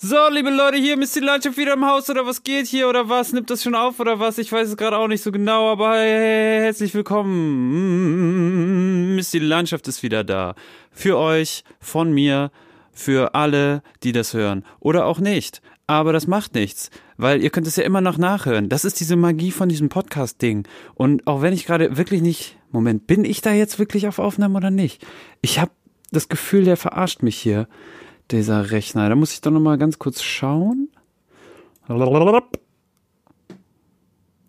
So, liebe Leute, hier Misty Landschaft wieder im Haus oder was geht hier oder was? Nimmt das schon auf oder was? Ich weiß es gerade auch nicht so genau, aber hey, herzlich willkommen. Misty Landschaft ist wieder da. Für euch, von mir, für alle, die das hören. Oder auch nicht. Aber das macht nichts, weil ihr könnt es ja immer noch nachhören. Das ist diese Magie von diesem Podcast-Ding. Und auch wenn ich gerade wirklich nicht, Moment, bin ich da jetzt wirklich auf Aufnahme oder nicht? Ich habe das Gefühl, der verarscht mich hier dieser Rechner. Da muss ich doch noch mal ganz kurz schauen.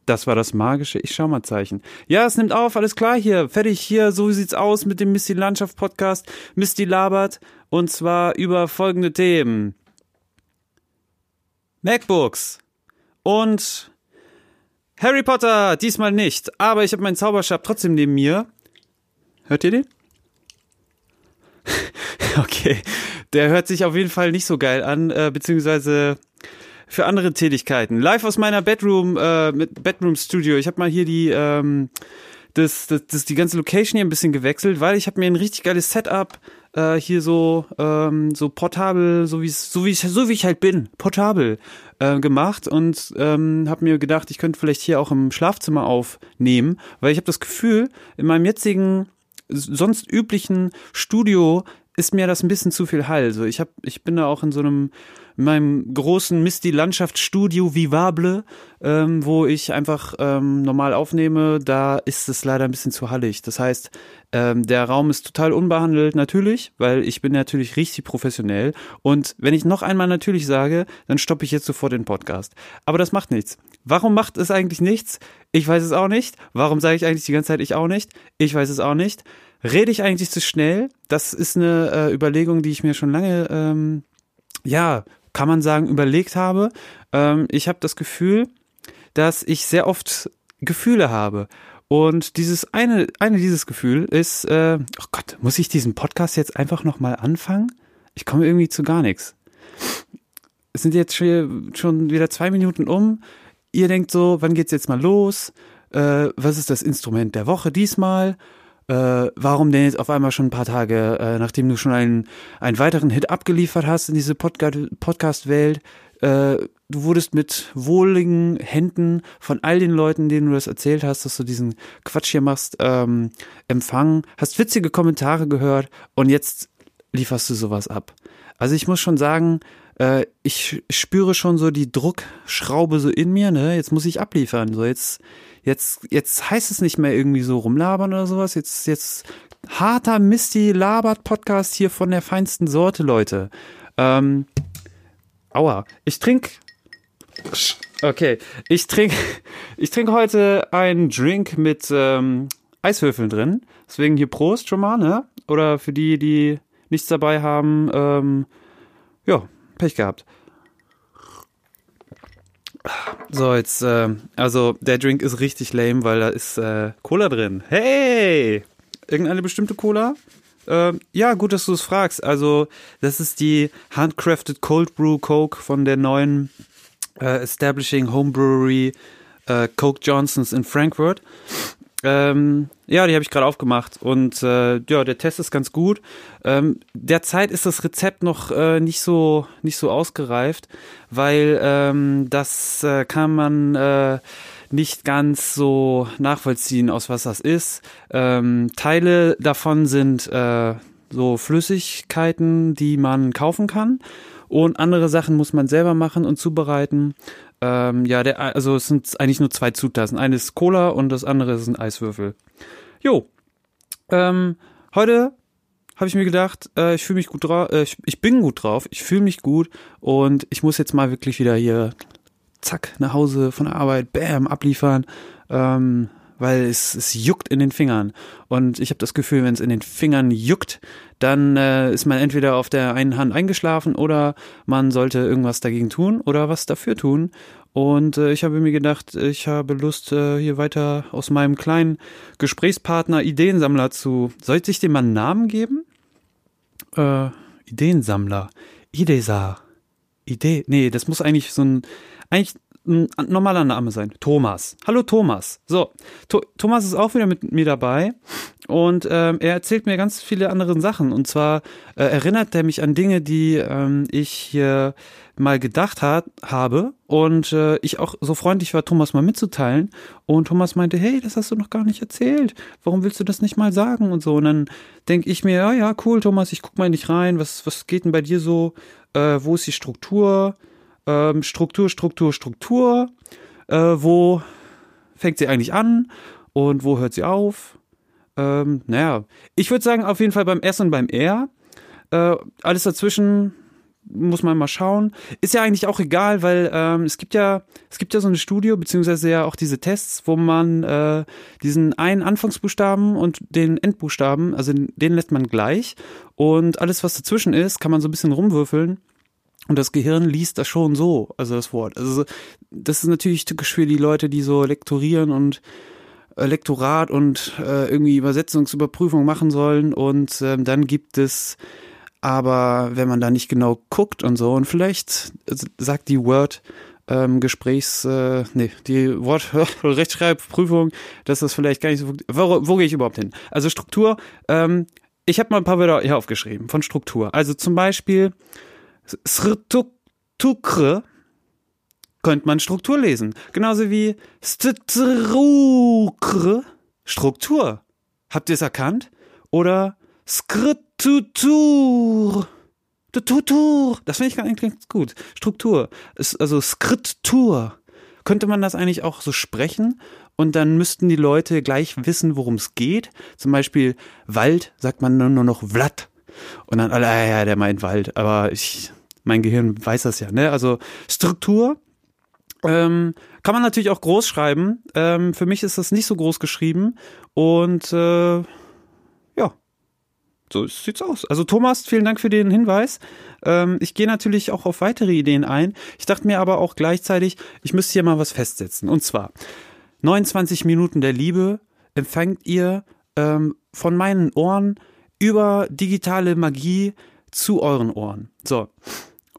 Das war das magische Ich schau mal Zeichen. Ja, es nimmt auf, alles klar hier. Fertig hier, so sieht's aus mit dem Misty Landschaft Podcast. Misty labert und zwar über folgende Themen. MacBooks und Harry Potter, diesmal nicht, aber ich habe meinen Zauberstab trotzdem neben mir. Hört ihr den? okay, der hört sich auf jeden Fall nicht so geil an, äh, beziehungsweise für andere Tätigkeiten. Live aus meiner Bedroom, äh, mit Bedroom Studio. Ich habe mal hier die, ähm, das, das, das, die ganze Location hier ein bisschen gewechselt, weil ich habe mir ein richtig geiles Setup äh, hier so, ähm, so portabel, so wie so wie ich, so wie ich halt bin, portabel äh, gemacht und ähm, habe mir gedacht, ich könnte vielleicht hier auch im Schlafzimmer aufnehmen, weil ich habe das Gefühl, in meinem jetzigen sonst üblichen Studio ist mir das ein bisschen zu viel Hall. So, ich hab, ich bin da auch in so einem in meinem großen Misty Landschaftsstudio Vivable, ähm, wo ich einfach ähm, normal aufnehme, da ist es leider ein bisschen zu hallig. Das heißt, ähm, der Raum ist total unbehandelt, natürlich, weil ich bin natürlich richtig professionell. Und wenn ich noch einmal natürlich sage, dann stoppe ich jetzt sofort den Podcast. Aber das macht nichts. Warum macht es eigentlich nichts? Ich weiß es auch nicht. Warum sage ich eigentlich die ganze Zeit ich auch nicht? Ich weiß es auch nicht. Rede ich eigentlich zu schnell? Das ist eine äh, Überlegung, die ich mir schon lange, ähm, ja, kann man sagen, überlegt habe. Ähm, ich habe das Gefühl, dass ich sehr oft Gefühle habe. Und dieses eine, eine dieses Gefühl ist, äh, oh Gott, muss ich diesen Podcast jetzt einfach nochmal anfangen? Ich komme irgendwie zu gar nichts. Es sind jetzt schon wieder zwei Minuten um. Ihr denkt so, wann geht's jetzt mal los? Äh, was ist das Instrument der Woche diesmal? äh, warum denn jetzt auf einmal schon ein paar Tage, äh, nachdem du schon einen, einen weiteren Hit abgeliefert hast in diese Podcast-Welt, äh, du wurdest mit wohligen Händen von all den Leuten, denen du das erzählt hast, dass du diesen Quatsch hier machst, ähm, empfangen, hast witzige Kommentare gehört und jetzt lieferst du sowas ab. Also ich muss schon sagen, äh, ich spüre schon so die Druckschraube so in mir, ne? Jetzt muss ich abliefern. So, jetzt, Jetzt, jetzt heißt es nicht mehr irgendwie so rumlabern oder sowas. Jetzt, jetzt harter Misty labert Podcast hier von der feinsten Sorte, Leute. Ähm, aua. Ich trinke. Okay, ich trinke ich trinke heute einen Drink mit ähm, Eiswürfeln drin. Deswegen hier Prost schon mal, ne? Oder für die, die nichts dabei haben, ähm, ja, Pech gehabt. So, jetzt, äh, also der Drink ist richtig lame, weil da ist äh, Cola drin. Hey! Irgendeine bestimmte Cola? Äh, ja, gut, dass du es fragst. Also, das ist die Handcrafted Cold Brew Coke von der neuen äh, Establishing Home Brewery äh, Coke Johnsons in Frankfurt. Ähm, ja, die habe ich gerade aufgemacht und äh, ja, der Test ist ganz gut. Ähm, derzeit ist das Rezept noch äh, nicht so nicht so ausgereift, weil ähm, das äh, kann man äh, nicht ganz so nachvollziehen, aus was das ist. Ähm, Teile davon sind äh, so Flüssigkeiten, die man kaufen kann. Und andere Sachen muss man selber machen und zubereiten. Ähm, ja, der, also es sind eigentlich nur zwei Zutaten. Eine ist Cola und das andere ein Eiswürfel. Jo. Ähm, heute habe ich mir gedacht, äh, ich fühle mich gut drauf, äh, ich, ich, bin gut drauf, ich fühle mich gut und ich muss jetzt mal wirklich wieder hier zack nach Hause von der Arbeit, bam, abliefern. Ähm, weil es, es juckt in den Fingern. Und ich habe das Gefühl, wenn es in den Fingern juckt, dann äh, ist man entweder auf der einen Hand eingeschlafen oder man sollte irgendwas dagegen tun oder was dafür tun. Und äh, ich habe mir gedacht, ich habe Lust, äh, hier weiter aus meinem kleinen Gesprächspartner Ideensammler zu. Soll ich dem mal einen Namen geben? Äh, Ideensammler. Idesa. Idee. Nee, das muss eigentlich so ein. Eigentlich ein normaler Name sein. Thomas. Hallo Thomas. So, to Thomas ist auch wieder mit mir dabei und ähm, er erzählt mir ganz viele andere Sachen. Und zwar äh, erinnert er mich an Dinge, die ähm, ich hier mal gedacht hat, habe und äh, ich auch so freundlich war, Thomas mal mitzuteilen. Und Thomas meinte, hey, das hast du noch gar nicht erzählt. Warum willst du das nicht mal sagen und so? Und dann denke ich mir, ja, ja, cool, Thomas, ich guck mal nicht rein. Was, was geht denn bei dir so? Äh, wo ist die Struktur? Ähm, Struktur, Struktur, Struktur. Äh, wo fängt sie eigentlich an und wo hört sie auf? Ähm, naja, ich würde sagen, auf jeden Fall beim S und beim R. Äh, alles dazwischen muss man mal schauen. Ist ja eigentlich auch egal, weil ähm, es gibt ja es gibt ja so eine Studie beziehungsweise ja auch diese Tests, wo man äh, diesen einen Anfangsbuchstaben und den Endbuchstaben, also den lässt man gleich und alles was dazwischen ist, kann man so ein bisschen rumwürfeln und das Gehirn liest das schon so, also das Wort. Also das ist natürlich typisch für die Leute, die so lektorieren und äh, Lektorat und äh, irgendwie Übersetzungsüberprüfung machen sollen. Und ähm, dann gibt es aber, wenn man da nicht genau guckt und so, und vielleicht sagt die Word, ähm, Gesprächs, äh, nee, die Wort Rechtschreibprüfung, dass das vielleicht gar nicht so wo, wo gehe ich überhaupt hin? Also Struktur, ähm, ich habe mal ein paar Wörter hier aufgeschrieben von Struktur. Also zum Beispiel Srtukre könnte man Struktur lesen. Genauso wie Strukre, Struktur. Habt ihr es erkannt? Oder Skritutur. Tutur. Das finde ich ganz gut. Struktur. Also Skritur. Könnte man das eigentlich auch so sprechen? Und dann müssten die Leute gleich wissen, worum es geht. Zum Beispiel Wald sagt man nur noch Vlad. Und dann alle, ah, ja, der meint Wald. Aber ich, mein Gehirn weiß das ja, ne? Also Struktur ähm, kann man natürlich auch groß schreiben. Ähm, für mich ist das nicht so groß geschrieben. Und äh, ja, so sieht's aus. Also Thomas, vielen Dank für den Hinweis. Ähm, ich gehe natürlich auch auf weitere Ideen ein. Ich dachte mir aber auch gleichzeitig, ich müsste hier mal was festsetzen. Und zwar 29 Minuten der Liebe empfangt ihr ähm, von meinen Ohren über digitale Magie zu euren Ohren. So.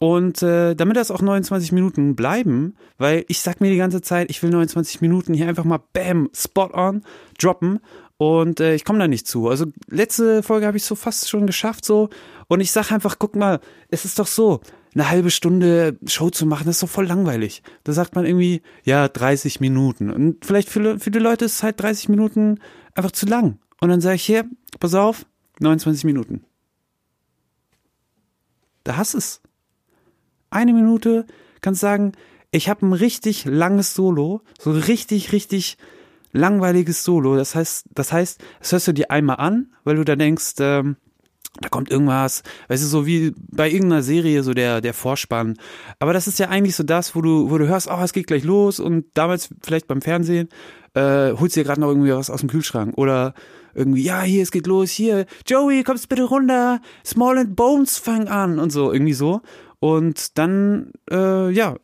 Und äh, damit das auch 29 Minuten bleiben, weil ich sag mir die ganze Zeit, ich will 29 Minuten hier einfach mal bam, spot on, droppen und äh, ich komme da nicht zu. Also letzte Folge habe ich so fast schon geschafft so und ich sag einfach, guck mal, es ist doch so, eine halbe Stunde Show zu machen, das ist doch voll langweilig. Da sagt man irgendwie, ja, 30 Minuten. Und vielleicht für viele Leute ist halt 30 Minuten einfach zu lang. Und dann sage ich, hier, pass auf, 29 Minuten. Da hast es eine Minute, kannst sagen, ich habe ein richtig langes Solo, so richtig, richtig langweiliges Solo. Das heißt, das heißt, das hörst du dir einmal an, weil du da denkst, ähm, da kommt irgendwas, weißt du, so wie bei irgendeiner Serie, so der, der Vorspann. Aber das ist ja eigentlich so das, wo du, wo du hörst, oh, es geht gleich los und damals vielleicht beim Fernsehen, äh, holst dir gerade noch irgendwie was aus dem Kühlschrank oder irgendwie, ja, hier, es geht los, hier, Joey, kommst bitte runter, Small and Bones fang an und so, irgendwie so. Und dann, äh, ja,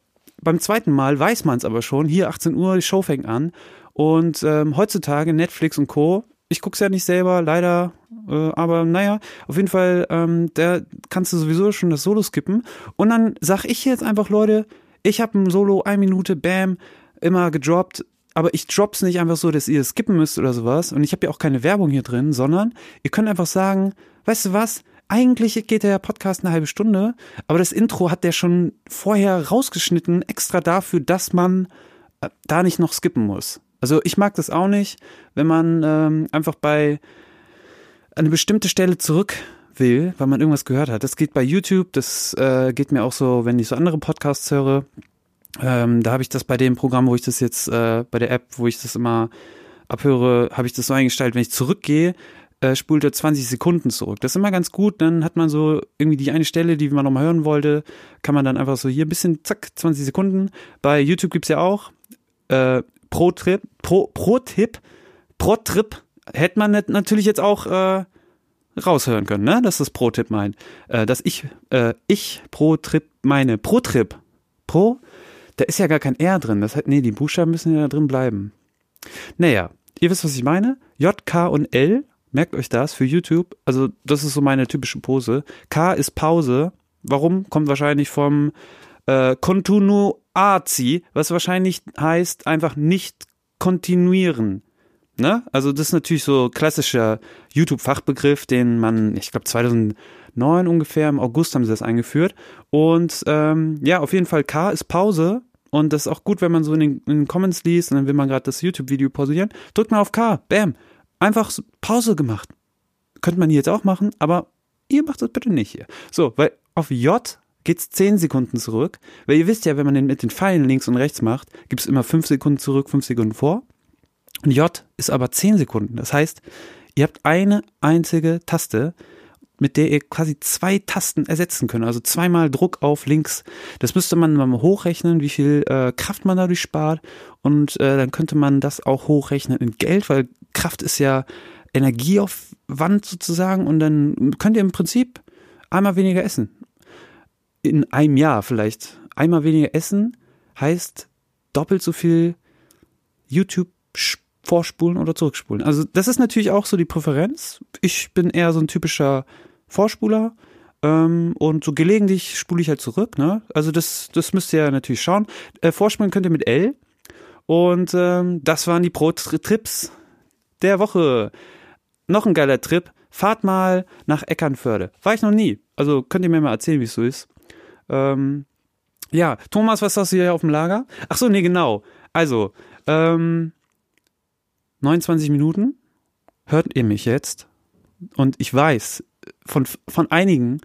beim zweiten Mal weiß man es aber schon, hier 18 Uhr, die Show fängt an. Und ähm, heutzutage Netflix und Co., ich guck's ja nicht selber, leider, äh, aber naja, auf jeden Fall, ähm, da kannst du sowieso schon das Solo skippen. Und dann sag ich jetzt einfach, Leute, ich habe ein Solo, eine Minute, bam, immer gedroppt, aber ich drop's nicht einfach so, dass ihr es skippen müsst oder sowas. Und ich habe ja auch keine Werbung hier drin, sondern ihr könnt einfach sagen, weißt du was, eigentlich geht der Podcast eine halbe Stunde, aber das Intro hat der schon vorher rausgeschnitten, extra dafür, dass man äh, da nicht noch skippen muss. Also ich mag das auch nicht, wenn man ähm, einfach bei eine bestimmte Stelle zurück will, weil man irgendwas gehört hat. Das geht bei YouTube, das äh, geht mir auch so, wenn ich so andere Podcasts höre. Ähm, da habe ich das bei dem Programm, wo ich das jetzt, äh, bei der App, wo ich das immer abhöre, habe ich das so eingestellt, wenn ich zurückgehe, äh, spult er 20 Sekunden zurück. Das ist immer ganz gut. Dann hat man so irgendwie die eine Stelle, die man nochmal hören wollte, kann man dann einfach so hier ein bisschen, zack, 20 Sekunden. Bei YouTube gibt's ja auch äh, pro Trip, pro, pro Tipp, pro Trip hätte man natürlich jetzt auch äh, raushören können, ne? Dass das pro Tipp meint. Äh, dass ich, äh, ich pro Trip meine. Pro Trip. Pro? Da ist ja gar kein R drin. Das heißt, nee, die Buchstaben müssen ja da drin bleiben. Naja, ihr wisst, was ich meine. J, K und L Merkt euch das für YouTube. Also, das ist so meine typische Pose. K ist Pause. Warum? Kommt wahrscheinlich vom äh, Continuare AZI, was wahrscheinlich heißt einfach nicht kontinuieren. Ne? Also das ist natürlich so klassischer YouTube-Fachbegriff, den man, ich glaube 2009 ungefähr, im August haben sie das eingeführt. Und ähm, ja, auf jeden Fall K ist Pause. Und das ist auch gut, wenn man so in den, in den Comments liest und dann will man gerade das YouTube-Video pausieren. Drückt mal auf K, bam, einfach Pause gemacht. Könnte man hier jetzt auch machen, aber ihr macht das bitte nicht hier. So, weil auf J geht's 10 Sekunden zurück. Weil ihr wisst ja, wenn man den mit den Pfeilen links und rechts macht, gibt's immer 5 Sekunden zurück, 5 Sekunden vor. Und J ist aber 10 Sekunden. Das heißt, ihr habt eine einzige Taste, mit der ihr quasi zwei Tasten ersetzen könnt. Also zweimal Druck auf links. Das müsste man mal hochrechnen, wie viel äh, Kraft man dadurch spart. Und äh, dann könnte man das auch hochrechnen in Geld, weil Kraft ist ja Energieaufwand sozusagen. Und dann könnt ihr im Prinzip einmal weniger essen. In einem Jahr vielleicht. Einmal weniger essen heißt doppelt so viel YouTube vorspulen oder zurückspulen. Also das ist natürlich auch so die Präferenz. Ich bin eher so ein typischer Vorspuler ähm, und so gelegentlich spule ich halt zurück. Ne? Also das, das müsst ihr ja natürlich schauen. Äh, vorspulen könnt ihr mit L. Und ähm, das waren die Pro-Trips der Woche. Noch ein geiler Trip. Fahrt mal nach Eckernförde. War ich noch nie. Also könnt ihr mir mal erzählen, wie es so ist. Ähm, ja, Thomas, was hast du hier auf dem Lager? Ach so, nee, genau. Also, ähm, 29 Minuten hört ihr mich jetzt und ich weiß von, von einigen,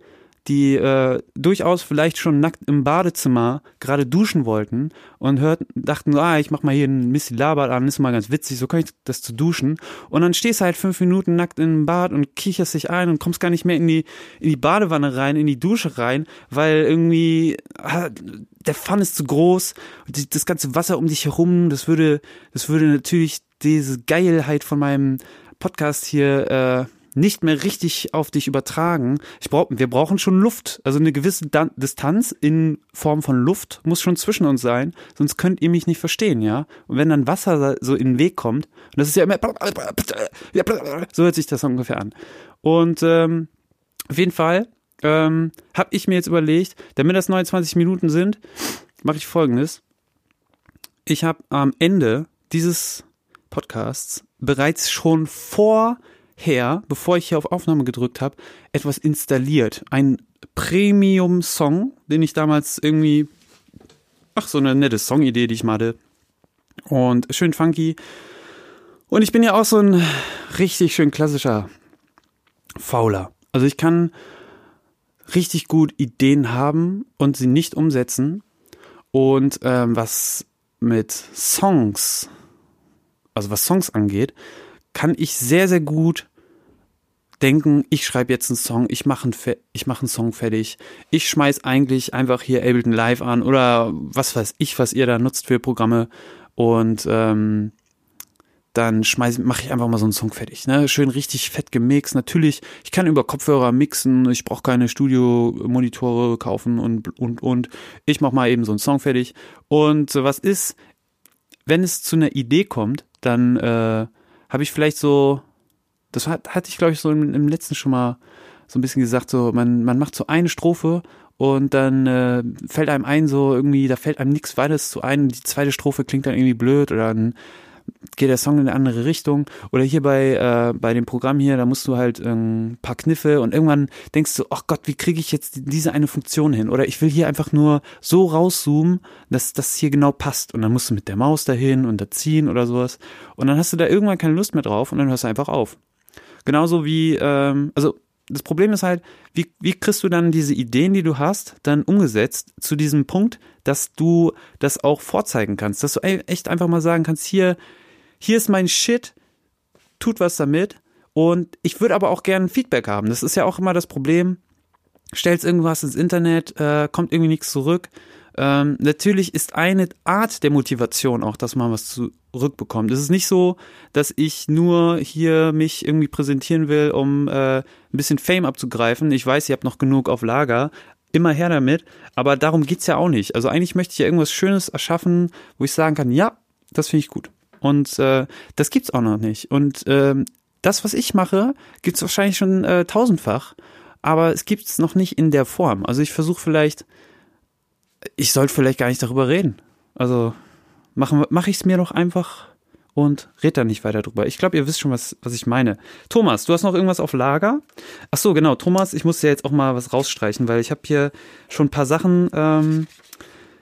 die äh, durchaus vielleicht schon nackt im Badezimmer gerade duschen wollten und hörten, dachten, ah, ich mach mal hier ein Missy Labert an, ist mal ganz witzig, so kann ich das zu duschen. Und dann stehst du halt fünf Minuten nackt im Bad und kicherst dich ein und kommst gar nicht mehr in die, in die Badewanne rein, in die Dusche rein, weil irgendwie ah, der Pfann ist zu groß, das ganze Wasser um dich herum, das würde, das würde natürlich diese Geilheit von meinem Podcast hier äh, nicht mehr richtig auf dich übertragen. Ich brauch, wir brauchen schon Luft. Also eine gewisse Distanz in Form von Luft muss schon zwischen uns sein, sonst könnt ihr mich nicht verstehen, ja? Und wenn dann Wasser so in den Weg kommt, und das ist ja immer so hört sich das ungefähr an. Und ähm, auf jeden Fall ähm, habe ich mir jetzt überlegt, damit das 29 Minuten sind, mache ich folgendes. Ich habe am Ende dieses Podcasts bereits schon vorher, bevor ich hier auf Aufnahme gedrückt habe, etwas installiert. Ein Premium-Song, den ich damals irgendwie, ach, so eine nette Songidee, die ich mal hatte. Und schön funky. Und ich bin ja auch so ein richtig schön klassischer Fauler. Also ich kann richtig gut Ideen haben und sie nicht umsetzen. Und ähm, was mit Songs also was Songs angeht, kann ich sehr, sehr gut denken, ich schreibe jetzt einen Song, ich mache einen, ich mach einen Song fertig. Ich schmeiß eigentlich einfach hier Ableton Live an oder was weiß ich, was ihr da nutzt für Programme und ähm, dann mache ich einfach mal so einen Song fertig. Ne? Schön richtig fett gemixt. Natürlich, ich kann über Kopfhörer mixen, ich brauche keine Studio-Monitore kaufen und, und, und. Ich mache mal eben so einen Song fertig. Und was ist, wenn es zu einer Idee kommt, dann äh, habe ich vielleicht so, das hat, hatte ich glaube ich so im, im, letzten schon mal so ein bisschen gesagt, so man, man macht so eine Strophe und dann äh, fällt einem ein, so irgendwie, da fällt einem nichts weiteres zu ein, die zweite Strophe klingt dann irgendwie blöd oder dann geht der Song in eine andere Richtung. Oder hier bei, äh, bei dem Programm hier, da musst du halt ein ähm, paar Kniffe und irgendwann denkst du, ach Gott, wie kriege ich jetzt diese eine Funktion hin? Oder ich will hier einfach nur so rauszoomen, dass das hier genau passt. Und dann musst du mit der Maus dahin und da ziehen oder sowas. Und dann hast du da irgendwann keine Lust mehr drauf und dann hörst du einfach auf. Genauso wie, ähm, also das Problem ist halt, wie, wie kriegst du dann diese Ideen, die du hast, dann umgesetzt zu diesem Punkt, dass du das auch vorzeigen kannst, dass du echt einfach mal sagen kannst, hier, hier ist mein Shit, tut was damit. Und ich würde aber auch gerne Feedback haben. Das ist ja auch immer das Problem. Stellst irgendwas ins Internet, äh, kommt irgendwie nichts zurück. Ähm, natürlich ist eine Art der Motivation auch, dass man was zurückbekommt. Es ist nicht so, dass ich nur hier mich irgendwie präsentieren will, um äh, ein bisschen Fame abzugreifen. Ich weiß, ihr habt noch genug auf Lager. Immer her damit. Aber darum geht's ja auch nicht. Also eigentlich möchte ich ja irgendwas Schönes erschaffen, wo ich sagen kann, ja, das finde ich gut. Und äh, das gibt's auch noch nicht. Und äh, das, was ich mache, gibt's wahrscheinlich schon äh, tausendfach, aber es gibt's noch nicht in der Form. Also ich versuche vielleicht ich sollte vielleicht gar nicht darüber reden. Also mache mach ich es mir doch einfach und red da nicht weiter drüber. Ich glaube, ihr wisst schon, was, was ich meine. Thomas, du hast noch irgendwas auf Lager? Ach so, genau. Thomas, ich muss ja jetzt auch mal was rausstreichen, weil ich habe hier schon ein paar Sachen, ähm,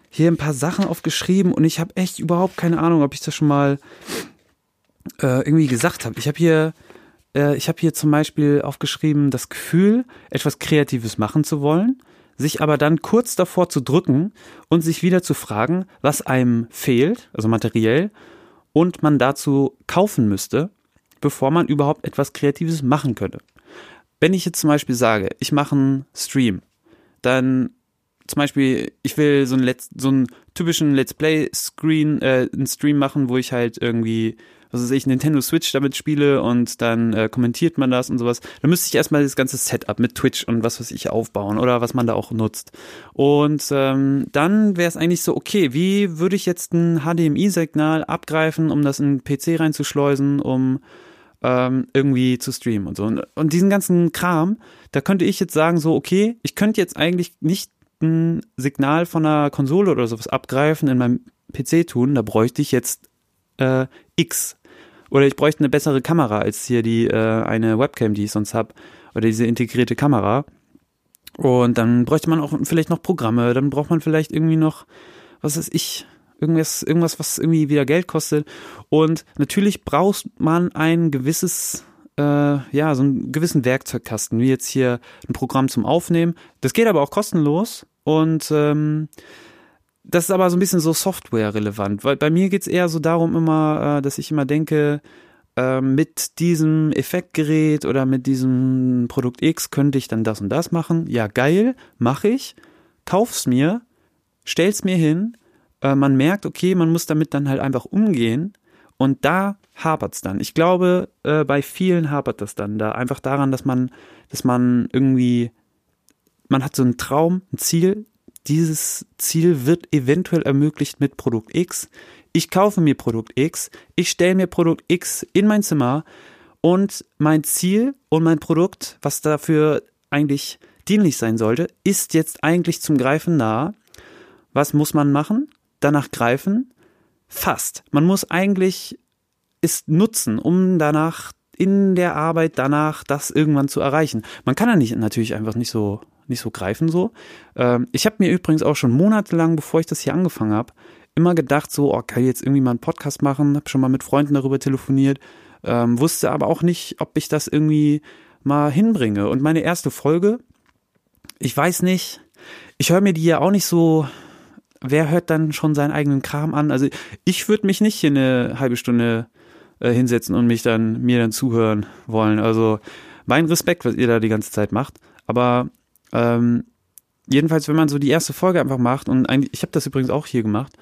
hier ein paar Sachen aufgeschrieben und ich habe echt überhaupt keine Ahnung, ob ich das schon mal äh, irgendwie gesagt habe. Ich habe hier, äh, ich habe hier zum Beispiel aufgeschrieben, das Gefühl, etwas Kreatives machen zu wollen, sich aber dann kurz davor zu drücken und sich wieder zu fragen, was einem fehlt, also materiell, und man dazu kaufen müsste, bevor man überhaupt etwas Kreatives machen könnte. Wenn ich jetzt zum Beispiel sage, ich mache einen Stream, dann zum Beispiel, ich will so einen, Let's, so einen typischen Let's Play-Screen, äh, einen Stream machen, wo ich halt irgendwie was weiß ich, Nintendo Switch damit spiele und dann äh, kommentiert man das und sowas, dann müsste ich erstmal das ganze Setup mit Twitch und was weiß ich aufbauen oder was man da auch nutzt. Und ähm, dann wäre es eigentlich so, okay, wie würde ich jetzt ein HDMI-Signal abgreifen, um das in den PC reinzuschleusen, um ähm, irgendwie zu streamen und so. Und, und diesen ganzen Kram, da könnte ich jetzt sagen, so, okay, ich könnte jetzt eigentlich nicht ein Signal von einer Konsole oder sowas abgreifen in meinem PC tun, da bräuchte ich jetzt äh, X oder ich bräuchte eine bessere Kamera als hier die äh, eine Webcam, die ich sonst habe. Oder diese integrierte Kamera. Und dann bräuchte man auch vielleicht noch Programme. Dann braucht man vielleicht irgendwie noch, was weiß ich, irgendwas, irgendwas, was irgendwie wieder Geld kostet. Und natürlich braucht man ein gewisses, äh, ja, so einen gewissen Werkzeugkasten, wie jetzt hier ein Programm zum Aufnehmen. Das geht aber auch kostenlos. Und ähm, das ist aber so ein bisschen so Software-relevant, weil bei mir geht's eher so darum immer, äh, dass ich immer denke, äh, mit diesem Effektgerät oder mit diesem Produkt X könnte ich dann das und das machen. Ja, geil, mache ich, kauf's mir, stell's mir hin, äh, man merkt, okay, man muss damit dann halt einfach umgehen und da hapert's dann. Ich glaube, äh, bei vielen hapert das dann da einfach daran, dass man, dass man irgendwie, man hat so einen Traum, ein Ziel, dieses Ziel wird eventuell ermöglicht mit Produkt X. Ich kaufe mir Produkt X, ich stelle mir Produkt X in mein Zimmer und mein Ziel und mein Produkt, was dafür eigentlich dienlich sein sollte, ist jetzt eigentlich zum Greifen nah. Was muss man machen? Danach greifen? Fast. Man muss eigentlich es nutzen, um danach in der Arbeit danach das irgendwann zu erreichen. Man kann ja nicht natürlich einfach nicht so nicht so greifen so. Ähm, ich habe mir übrigens auch schon monatelang, bevor ich das hier angefangen habe, immer gedacht, so, oh, kann ich jetzt irgendwie mal einen Podcast machen, habe schon mal mit Freunden darüber telefoniert, ähm, wusste aber auch nicht, ob ich das irgendwie mal hinbringe. Und meine erste Folge, ich weiß nicht, ich höre mir die ja auch nicht so, wer hört dann schon seinen eigenen Kram an? Also ich würde mich nicht hier eine halbe Stunde äh, hinsetzen und mich dann, mir dann zuhören wollen. Also mein Respekt, was ihr da die ganze Zeit macht. Aber ähm, jedenfalls, wenn man so die erste Folge einfach macht, und eigentlich, ich habe das übrigens auch hier gemacht,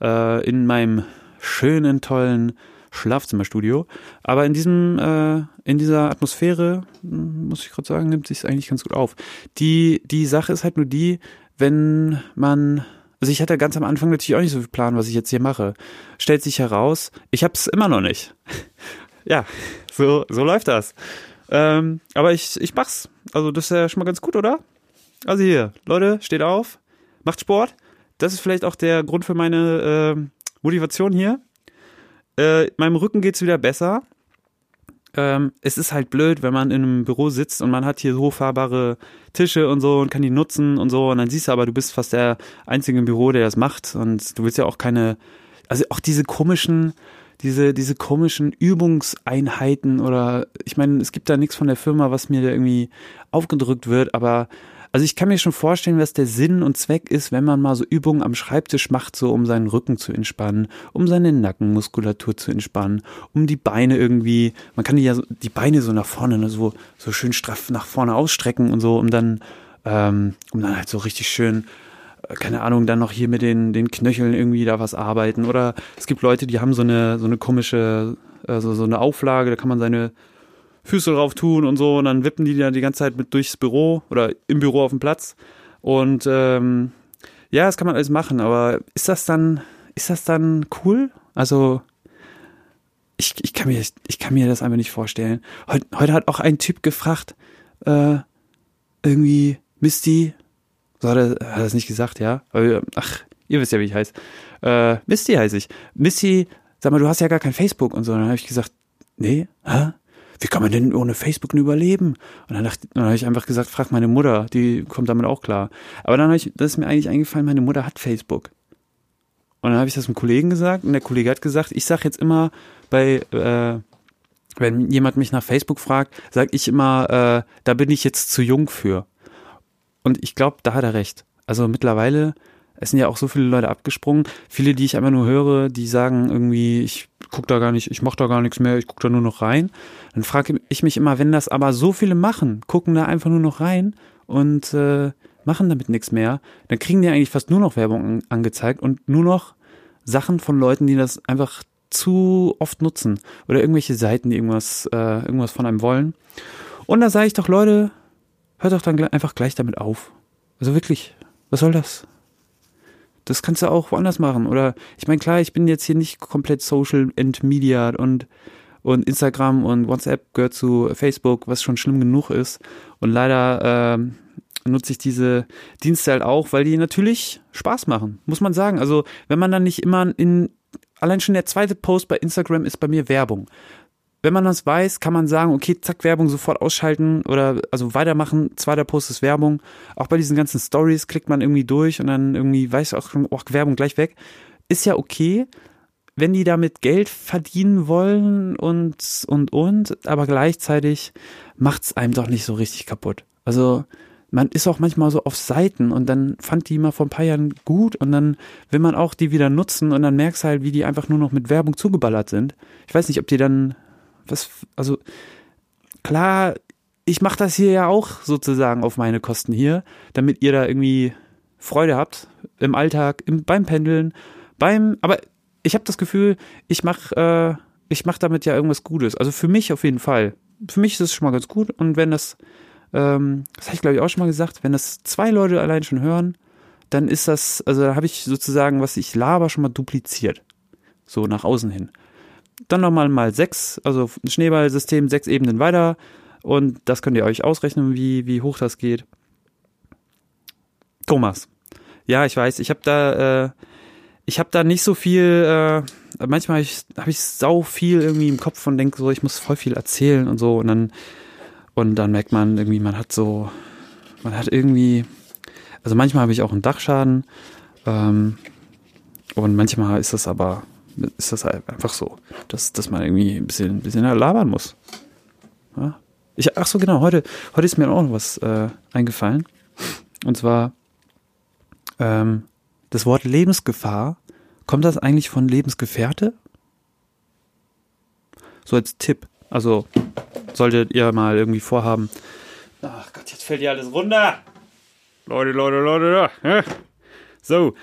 äh, in meinem schönen, tollen Schlafzimmerstudio. Aber in diesem, äh, in dieser Atmosphäre, hm, muss ich gerade sagen, nimmt sich eigentlich ganz gut auf. Die, die Sache ist halt nur die, wenn man, also ich hatte ganz am Anfang natürlich auch nicht so viel Plan, was ich jetzt hier mache. Stellt sich heraus, ich habe es immer noch nicht. ja, so, so läuft das. Ähm, aber ich, ich mach's. Also das ist ja schon mal ganz gut, oder? Also hier, Leute, steht auf, macht Sport. Das ist vielleicht auch der Grund für meine äh, Motivation hier. Äh, meinem Rücken geht's wieder besser. Ähm, es ist halt blöd, wenn man in einem Büro sitzt und man hat hier so fahrbare Tische und so und kann die nutzen und so und dann siehst du aber, du bist fast der einzige im Büro, der das macht und du willst ja auch keine, also auch diese komischen, diese, diese komischen Übungseinheiten oder ich meine, es gibt da nichts von der Firma, was mir da irgendwie aufgedrückt wird, aber also ich kann mir schon vorstellen, was der Sinn und Zweck ist, wenn man mal so Übungen am Schreibtisch macht, so um seinen Rücken zu entspannen, um seine Nackenmuskulatur zu entspannen, um die Beine irgendwie, man kann die ja so, die Beine so nach vorne, ne, so, so schön straff nach vorne ausstrecken und so, um dann, ähm, um dann halt so richtig schön äh, keine Ahnung, dann noch hier mit den, den Knöcheln irgendwie da was arbeiten. Oder es gibt Leute, die haben so eine, so eine komische, also so eine Auflage, da kann man seine Füße drauf tun und so und dann wippen die dann die ganze Zeit mit durchs Büro oder im Büro auf dem Platz. Und ähm, ja, das kann man alles machen, aber ist das dann, ist das dann cool? Also ich, ich, kann, mir, ich kann mir das einfach nicht vorstellen. Heute, heute hat auch ein Typ gefragt, äh, irgendwie, Misty, So hat er, hat er das nicht gesagt, ja? Ach, ihr wisst ja, wie ich heiße. Äh, Misty heiße ich. Misty, sag mal, du hast ja gar kein Facebook und so. Und dann habe ich gesagt, nee, hä? Wie kann man denn ohne Facebook nur überleben? Und dann, dachte, dann habe ich einfach gesagt, frag meine Mutter, die kommt damit auch klar. Aber dann habe ich, das ist mir eigentlich eingefallen, meine Mutter hat Facebook. Und dann habe ich das einem Kollegen gesagt und der Kollege hat gesagt, ich sage jetzt immer bei, äh, wenn jemand mich nach Facebook fragt, sage ich immer, äh, da bin ich jetzt zu jung für. Und ich glaube, da hat er recht. Also mittlerweile, es sind ja auch so viele Leute abgesprungen. Viele, die ich einfach nur höre, die sagen irgendwie, ich gucke da gar nicht, ich mache da gar nichts mehr, ich gucke da nur noch rein. Dann frage ich mich immer, wenn das aber so viele machen, gucken da einfach nur noch rein und äh, machen damit nichts mehr, dann kriegen die eigentlich fast nur noch Werbung angezeigt und nur noch Sachen von Leuten, die das einfach zu oft nutzen oder irgendwelche Seiten, die irgendwas, äh, irgendwas von einem wollen. Und da sage ich doch, Leute, hört doch dann einfach gleich damit auf. Also wirklich, was soll das? Das kannst du auch woanders machen. Oder ich meine, klar, ich bin jetzt hier nicht komplett social and media und, und Instagram und WhatsApp gehört zu Facebook, was schon schlimm genug ist. Und leider äh, nutze ich diese Dienste halt auch, weil die natürlich Spaß machen, muss man sagen. Also wenn man dann nicht immer in allein schon der zweite Post bei Instagram ist bei mir Werbung. Wenn man das weiß, kann man sagen, okay, zack, Werbung sofort ausschalten oder also weitermachen, zweiter Post ist Werbung. Auch bei diesen ganzen Stories klickt man irgendwie durch und dann irgendwie weiß auch oh, Werbung gleich weg. Ist ja okay, wenn die damit Geld verdienen wollen und, und, und, aber gleichzeitig macht's einem doch nicht so richtig kaputt. Also, man ist auch manchmal so auf Seiten und dann fand die mal vor ein paar Jahren gut und dann will man auch die wieder nutzen und dann merkst halt, wie die einfach nur noch mit Werbung zugeballert sind. Ich weiß nicht, ob die dann was, also klar, ich mache das hier ja auch sozusagen auf meine Kosten hier, damit ihr da irgendwie Freude habt im Alltag, im, beim Pendeln, beim, aber ich habe das Gefühl, ich mache äh, ich mach damit ja irgendwas Gutes. Also für mich auf jeden Fall. Für mich ist es schon mal ganz gut und wenn das ähm, das habe ich glaube ich auch schon mal gesagt, wenn das zwei Leute allein schon hören, dann ist das, also da habe ich sozusagen, was ich laber, schon mal dupliziert. So nach außen hin. Dann nochmal mal sechs, also ein Schneeballsystem, sechs Ebenen weiter. Und das könnt ihr euch ausrechnen, wie, wie hoch das geht. Thomas. Ja, ich weiß, ich habe da, äh, ich habe da nicht so viel, äh, manchmal habe ich, hab ich sau viel irgendwie im Kopf und denke so, ich muss voll viel erzählen und so. Und dann und dann merkt man irgendwie, man hat so, man hat irgendwie, also manchmal habe ich auch einen Dachschaden. Ähm, und manchmal ist das aber, ist das halt einfach so, dass, dass man irgendwie ein bisschen, ein bisschen labern muss. Ja? Ich, ach so, genau, heute, heute ist mir auch noch was äh, eingefallen. Und zwar ähm, das Wort Lebensgefahr. Kommt das eigentlich von Lebensgefährte? So als Tipp. Also solltet ihr mal irgendwie vorhaben. Ach Gott, jetzt fällt hier alles runter. Leute, Leute, Leute. Ja. So.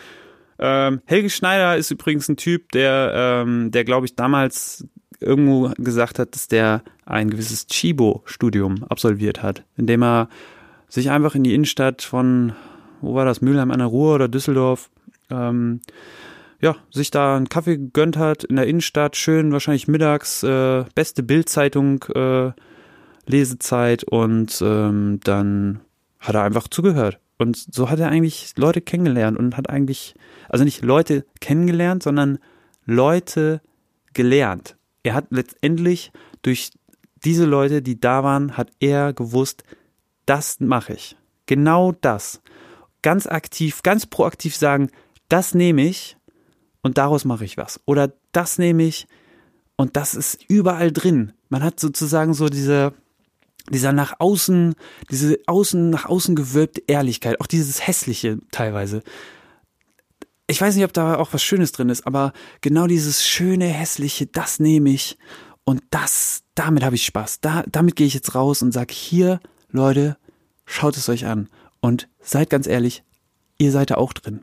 Ähm, Helge Schneider ist übrigens ein Typ, der, ähm, der glaube ich damals irgendwo gesagt hat, dass der ein gewisses Chibo-Studium absolviert hat, indem er sich einfach in die Innenstadt von, wo war das, Mülheim an der Ruhr oder Düsseldorf, ähm, ja, sich da einen Kaffee gegönnt hat in der Innenstadt, schön wahrscheinlich mittags, äh, beste Bildzeitung, äh, Lesezeit und ähm, dann hat er einfach zugehört. Und so hat er eigentlich Leute kennengelernt und hat eigentlich, also nicht Leute kennengelernt, sondern Leute gelernt. Er hat letztendlich durch diese Leute, die da waren, hat er gewusst, das mache ich. Genau das. Ganz aktiv, ganz proaktiv sagen, das nehme ich und daraus mache ich was. Oder das nehme ich und das ist überall drin. Man hat sozusagen so diese, dieser nach außen, diese außen, nach außen gewölbte Ehrlichkeit, auch dieses hässliche teilweise. Ich weiß nicht, ob da auch was Schönes drin ist, aber genau dieses schöne, hässliche, das nehme ich und das, damit habe ich Spaß. Da, damit gehe ich jetzt raus und sage, hier, Leute, schaut es euch an und seid ganz ehrlich, ihr seid da auch drin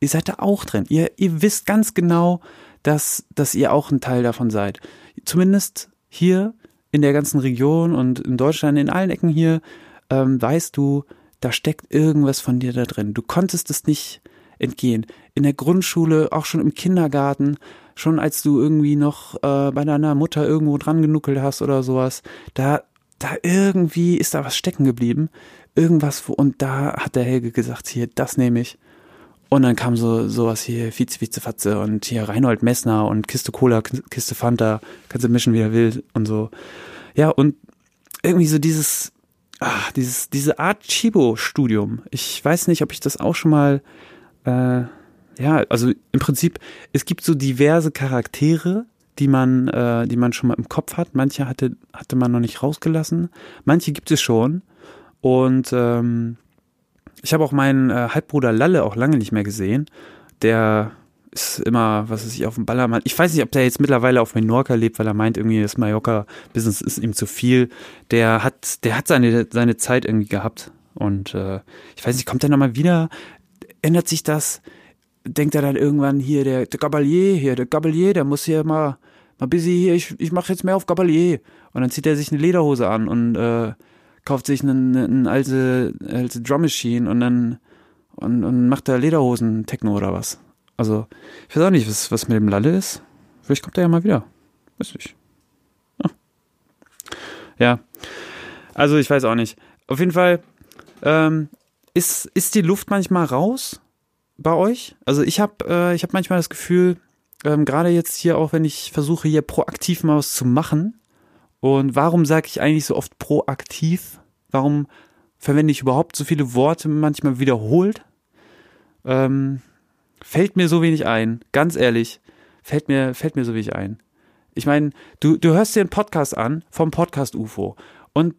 ihr seid da auch drin. Ihr, ihr wisst ganz genau, dass, dass ihr auch ein Teil davon seid. Zumindest hier in der ganzen Region und in Deutschland, in allen Ecken hier, ähm, weißt du, da steckt irgendwas von dir da drin. Du konntest es nicht entgehen. In der Grundschule, auch schon im Kindergarten, schon als du irgendwie noch äh, bei deiner Mutter irgendwo dran genuckelt hast oder sowas, da, da irgendwie ist da was stecken geblieben irgendwas, wo, und da hat der Helge gesagt, hier, das nehme ich. Und dann kam so sowas hier, Vize, Vize, Fatze und hier Reinhold Messner und Kiste Cola, Kiste Fanta, kannst du mischen, wie er will und so. Ja, und irgendwie so dieses, ach, dieses, diese Art Chibo-Studium. Ich weiß nicht, ob ich das auch schon mal, äh, ja, also im Prinzip, es gibt so diverse Charaktere, die man, äh, die man schon mal im Kopf hat. Manche hatte, hatte man noch nicht rausgelassen. Manche gibt es schon. Und ähm, ich habe auch meinen äh, Halbbruder Lalle auch lange nicht mehr gesehen. Der ist immer, was weiß ich, auf dem Ballermann. Ich weiß nicht, ob der jetzt mittlerweile auf Menorca lebt, weil er meint, irgendwie das Mallorca-Business ist ihm zu viel. Der hat, der hat seine, seine Zeit irgendwie gehabt. Und äh, ich weiß nicht, kommt er nochmal wieder? Ändert sich das? Denkt er dann irgendwann hier, der, der Gabalier hier, der Gabalier, der muss hier mal, mal busy hier, ich, ich mache jetzt mehr auf Gabalier. Und dann zieht er sich eine Lederhose an und äh, kauft sich eine, eine alte, alte Drum Machine und dann und, und macht da Lederhosen-Techno oder was. Also, ich weiß auch nicht, was, was mit dem Lalle ist. Vielleicht kommt er ja mal wieder. Weiß ich. Ja. ja. Also, ich weiß auch nicht. Auf jeden Fall, ähm, ist, ist die Luft manchmal raus bei euch? Also, ich habe äh, hab manchmal das Gefühl, ähm, gerade jetzt hier auch, wenn ich versuche, hier proaktiv mal was zu machen. Und warum sage ich eigentlich so oft proaktiv? Warum verwende ich überhaupt so viele Worte manchmal wiederholt? Ähm, Fällt mir so wenig ein, ganz ehrlich, fällt mir, fällt mir so wenig ein. Ich meine, du, du hörst dir einen Podcast an vom Podcast UFO und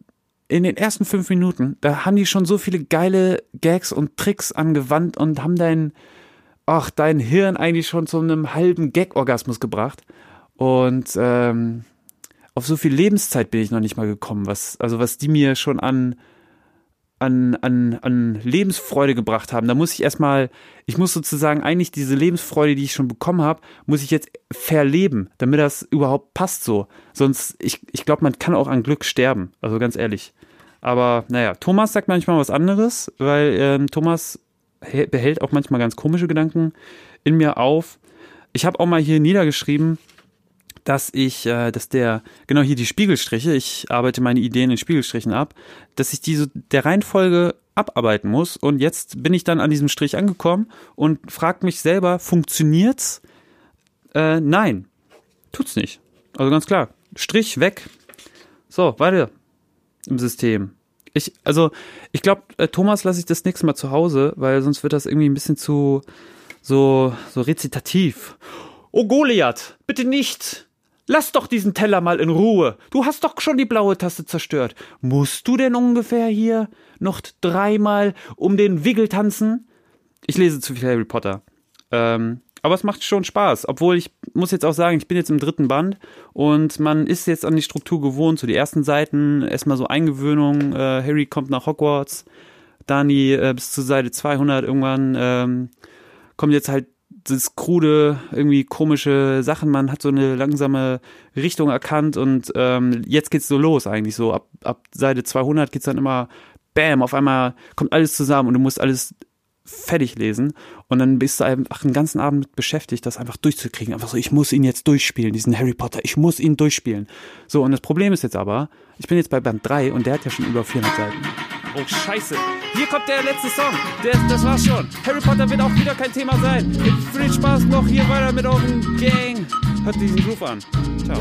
in den ersten fünf Minuten, da haben die schon so viele geile Gags und Tricks angewandt und haben dein, ach, dein Hirn eigentlich schon zu einem halben Gag-Orgasmus gebracht. Und ähm, auf so viel Lebenszeit bin ich noch nicht mal gekommen, was, also was die mir schon an an, an, an Lebensfreude gebracht haben. Da muss ich erstmal, ich muss sozusagen eigentlich diese Lebensfreude, die ich schon bekommen habe, muss ich jetzt verleben, damit das überhaupt passt so. Sonst, ich, ich glaube, man kann auch an Glück sterben. Also ganz ehrlich. Aber naja, Thomas sagt manchmal was anderes, weil ähm, Thomas behält auch manchmal ganz komische Gedanken in mir auf. Ich habe auch mal hier niedergeschrieben, dass ich, äh, dass der, genau hier die Spiegelstriche, ich arbeite meine Ideen in Spiegelstrichen ab, dass ich diese der Reihenfolge abarbeiten muss. Und jetzt bin ich dann an diesem Strich angekommen und frage mich selber, funktioniert's? Äh, nein, tut's nicht. Also ganz klar, Strich weg. So, weiter im System. Ich, also, ich glaube, äh, Thomas lasse ich das nächste Mal zu Hause, weil sonst wird das irgendwie ein bisschen zu so, so rezitativ. Oh Goliath, bitte nicht! Lass doch diesen Teller mal in Ruhe. Du hast doch schon die blaue Tasse zerstört. Musst du denn ungefähr hier noch dreimal um den Wiggle tanzen? Ich lese zu viel Harry Potter. Ähm, aber es macht schon Spaß. Obwohl ich muss jetzt auch sagen, ich bin jetzt im dritten Band und man ist jetzt an die Struktur gewohnt. So die ersten Seiten, erstmal so Eingewöhnung. Äh, Harry kommt nach Hogwarts. Dani äh, bis zur Seite 200 irgendwann ähm, kommt jetzt halt das krude, irgendwie komische Sachen. Man hat so eine langsame Richtung erkannt und ähm, jetzt geht's so los eigentlich so. Ab, ab Seite 200 geht's dann immer, bam, auf einmal kommt alles zusammen und du musst alles fertig lesen und dann bist du einfach den ganzen Abend mit beschäftigt, das einfach durchzukriegen. Einfach so, ich muss ihn jetzt durchspielen, diesen Harry Potter, ich muss ihn durchspielen. So, und das Problem ist jetzt aber, ich bin jetzt bei Band 3 und der hat ja schon über 400 Seiten. Oh, scheiße. Hier kommt der letzte Song. Der, das war's schon. Harry Potter wird auch wieder kein Thema sein. Viel Spaß noch hier weiter mit eurem Gang. Hört diesen Groove an. Ciao.